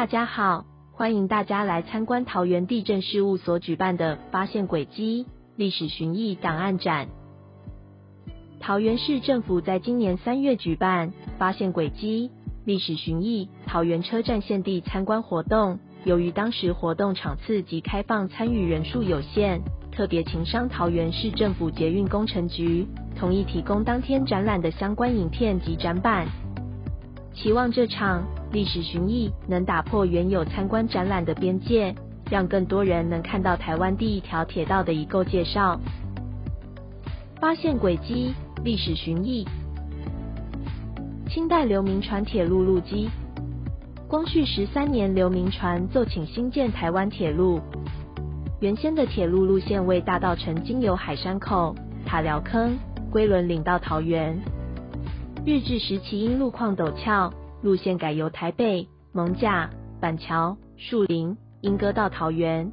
大家好，欢迎大家来参观桃园地震事务所举办的“发现轨迹历史寻忆档案展”。桃园市政府在今年三月举办“发现轨迹历史寻忆桃园车站现地参观活动”，由于当时活动场次及开放参与人数有限，特别情商桃园市政府捷运工程局同意提供当天展览的相关影片及展板，期望这场。历史寻忆能打破原有参观展览的边界，让更多人能看到台湾第一条铁道的遗构介绍。发现轨迹，历史寻忆。清代刘铭传铁路路基。光绪十三年，刘铭传奏请新建台湾铁路。原先的铁路路线为大道城经由海山口、塔寮坑、龟仑岭到桃园。日治时期因路况陡峭。路线改由台北、蒙架、板桥、树林、莺歌到桃园。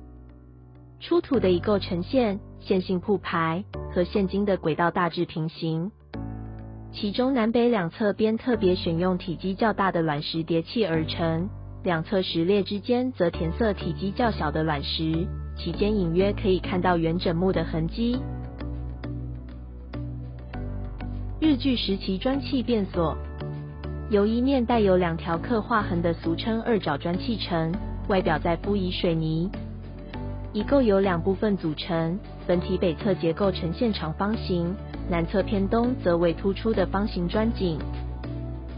出土的遗构呈现线性铺排，和现今的轨道大致平行。其中南北两侧边特别选用体积较大的卵石叠砌而成，两侧石列之间则填色体积较小的卵石，其间隐约可以看到圆枕木的痕迹。日据时期砖砌变所。由一面带有两条刻画痕的俗称二角砖砌成，外表再敷以水泥。一共由两部分组成，本体北侧结构呈现长方形，南侧偏东则为突出的方形砖井。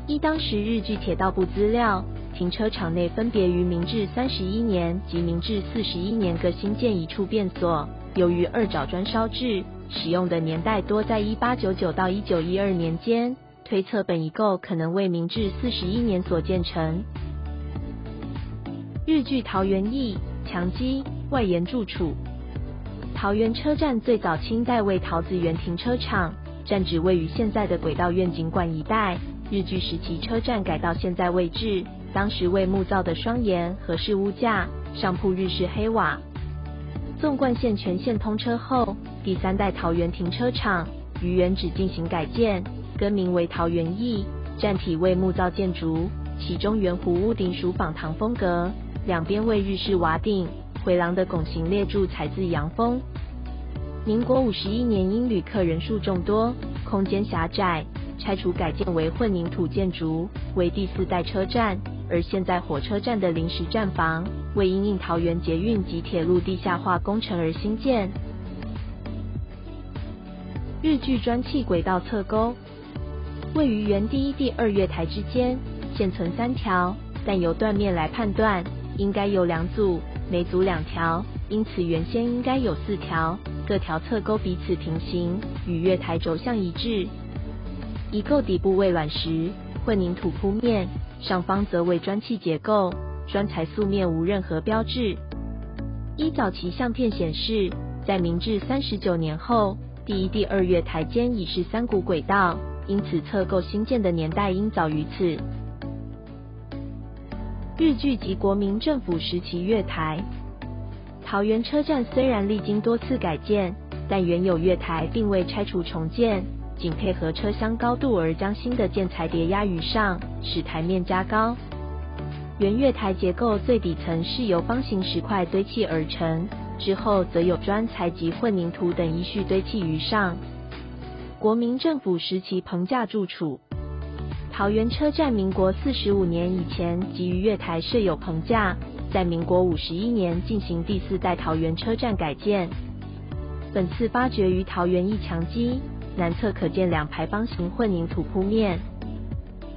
依当时日据铁道部资料，停车场内分别于明治三十一年及明治四十一年各新建一处变所。由于二角砖烧制，使用的年代多在一八九九到一九一二年间。推测本遗构可能为明治四十一年所建成。日据桃园驿墙基外延住处，桃园车站最早清代为桃子园停车场，站址位于现在的轨道院景馆一带。日据时期车站改到现在位置，当时为木造的双檐和式屋架，上铺日式黑瓦。纵贯线全线通车后，第三代桃园停车场于原址进行改建。更名为桃园驿，站体为木造建筑，其中圆弧屋顶属仿唐风格，两边为日式瓦顶，回廊的拱形列柱采自洋风。民国五十一年因旅客人数众多，空间狭窄，拆除改建为混凝土建筑，为第四代车站。而现在火车站的临时站房，为因应桃园捷运及铁路地下化工程而新建。日据砖砌轨道侧沟。位于原第一、第二月台之间，现存三条，但由断面来判断，应该有两组，每组两条，因此原先应该有四条，各条侧沟彼此平行，与月台轴向一致。遗构底部为卵石混凝土铺面，上方则为砖砌结构，砖材素面无任何标志。依早期相片显示，在明治三十九年后，第一、第二月台间已是三股轨道。因此，侧构新建的年代应早于此。日据及国民政府时期月台，桃园车站虽然历经多次改建，但原有月台并未拆除重建，仅配合车厢高度而将新的建材叠压于上，使台面加高。原月台结构最底层是由方形石块堆砌而成，之后则有砖材及混凝土等依序堆砌于上。国民政府时期棚架住处，桃园车站民国四十五年以前即于月台设有棚架，在民国五十一年进行第四代桃园车站改建。本次发掘于桃园一墙基南侧可见两排方形混凝土铺面，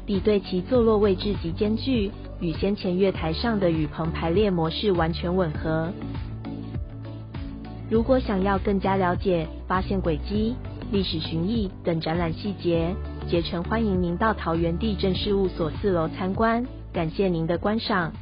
比对其坐落位置及间距，与先前月台上的雨棚排列模式完全吻合。如果想要更加了解发现轨迹。历史寻绎等展览细节，竭诚欢迎您到桃园地震事务所四楼参观。感谢您的观赏。